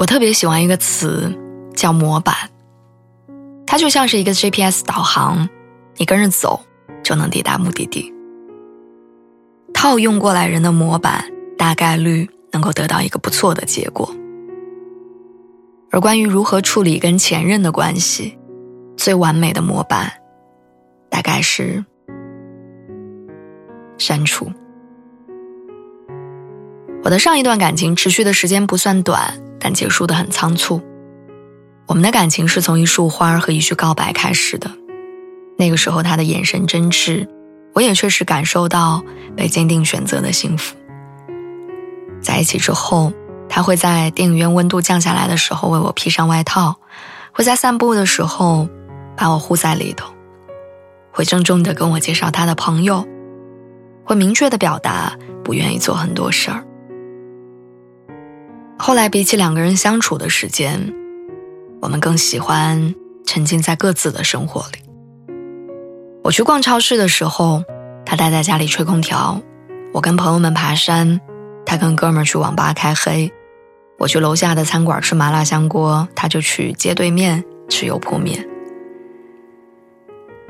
我特别喜欢一个词，叫模板。它就像是一个 GPS 导航，你跟着走就能抵达目的地。套用过来人的模板，大概率能够得到一个不错的结果。而关于如何处理跟前任的关系，最完美的模板，大概是删除。我的上一段感情持续的时间不算短。但结束的很仓促。我们的感情是从一束花和一句告白开始的。那个时候，他的眼神真挚，我也确实感受到被坚定选择的幸福。在一起之后，他会在电影院温度降下来的时候为我披上外套，会在散步的时候把我护在里头，会郑重地跟我介绍他的朋友，会明确地表达不愿意做很多事儿。后来，比起两个人相处的时间，我们更喜欢沉浸在各自的生活里。我去逛超市的时候，他待在家里吹空调；我跟朋友们爬山，他跟哥们儿去网吧开黑；我去楼下的餐馆吃麻辣香锅，他就去街对面吃油泼面。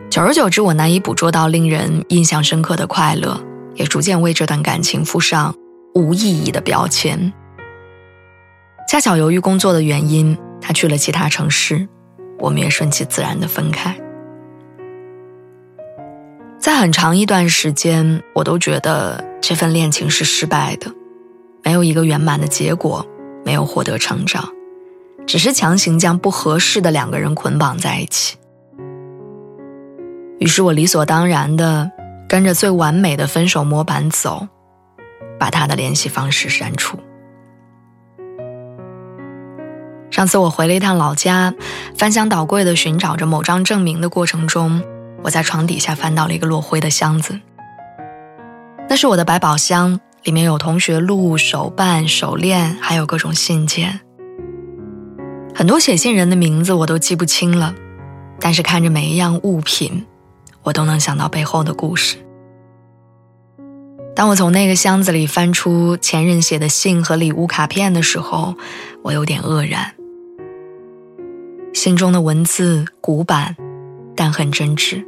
久而久之，我难以捕捉到令人印象深刻的快乐，也逐渐为这段感情附上无意义的标签。恰巧由于工作的原因，他去了其他城市，我们也顺其自然的分开。在很长一段时间，我都觉得这份恋情是失败的，没有一个圆满的结果，没有获得成长，只是强行将不合适的两个人捆绑在一起。于是我理所当然的跟着最完美的分手模板走，把他的联系方式删除。上次我回了一趟老家，翻箱倒柜的寻找着某张证明的过程中，我在床底下翻到了一个落灰的箱子。那是我的百宝箱，里面有同学录、手办、手链，还有各种信件。很多写信人的名字我都记不清了，但是看着每一样物品，我都能想到背后的故事。当我从那个箱子里翻出前任写的信和礼物卡片的时候，我有点愕然。信中的文字古板，但很真挚。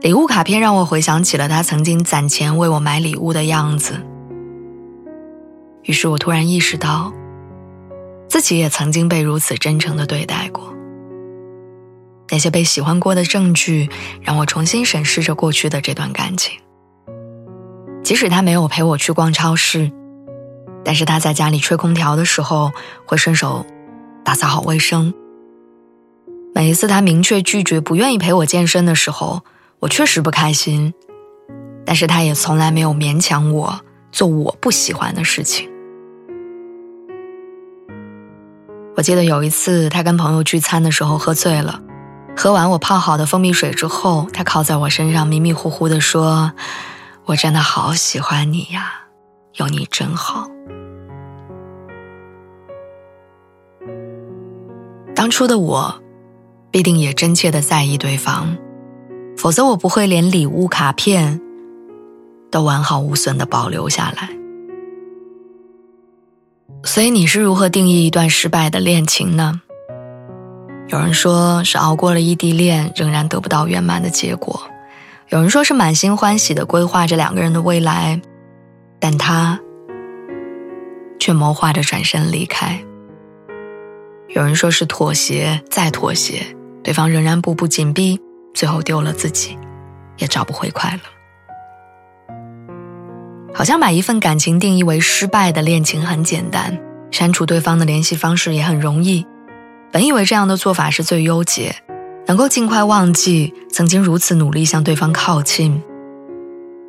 礼物卡片让我回想起了他曾经攒钱为我买礼物的样子。于是我突然意识到，自己也曾经被如此真诚的对待过。那些被喜欢过的证据，让我重新审视着过去的这段感情。即使他没有陪我去逛超市，但是他在家里吹空调的时候，会顺手。打扫好卫生。每一次他明确拒绝不愿意陪我健身的时候，我确实不开心，但是他也从来没有勉强我做我不喜欢的事情。我记得有一次他跟朋友聚餐的时候喝醉了，喝完我泡好的蜂蜜水之后，他靠在我身上迷迷糊糊的说：“我真的好喜欢你呀，有你真好。”当初的我，必定也真切的在意对方，否则我不会连礼物卡片都完好无损的保留下来。所以你是如何定义一段失败的恋情呢？有人说是熬过了异地恋，仍然得不到圆满的结果；有人说是满心欢喜的规划着两个人的未来，但他却谋划着转身离开。有人说是妥协再妥协，对方仍然步步紧逼，最后丢了自己，也找不回快乐。好像把一份感情定义为失败的恋情很简单，删除对方的联系方式也很容易。本以为这样的做法是最优解，能够尽快忘记曾经如此努力向对方靠近，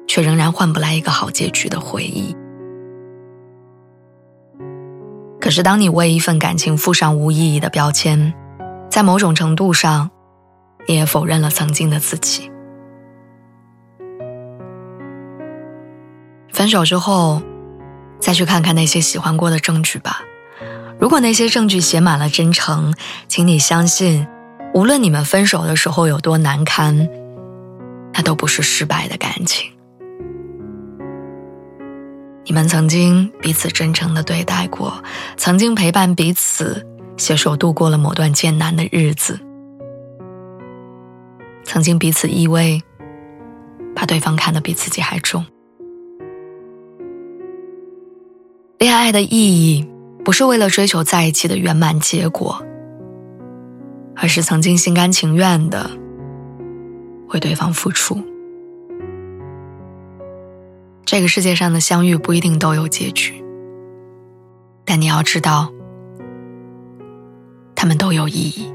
却仍然换不来一个好结局的回忆。可是，当你为一份感情附上无意义的标签，在某种程度上，你也否认了曾经的自己。分手之后，再去看看那些喜欢过的证据吧。如果那些证据写满了真诚，请你相信，无论你们分手的时候有多难堪，那都不是失败的感情。你们曾经彼此真诚的对待过，曾经陪伴彼此携手度过了某段艰难的日子，曾经彼此依偎，把对方看得比自己还重。恋爱的意义。不是为了追求在一起的圆满结果，而是曾经心甘情愿的为对方付出。这个世界上的相遇不一定都有结局，但你要知道，他们都有意义。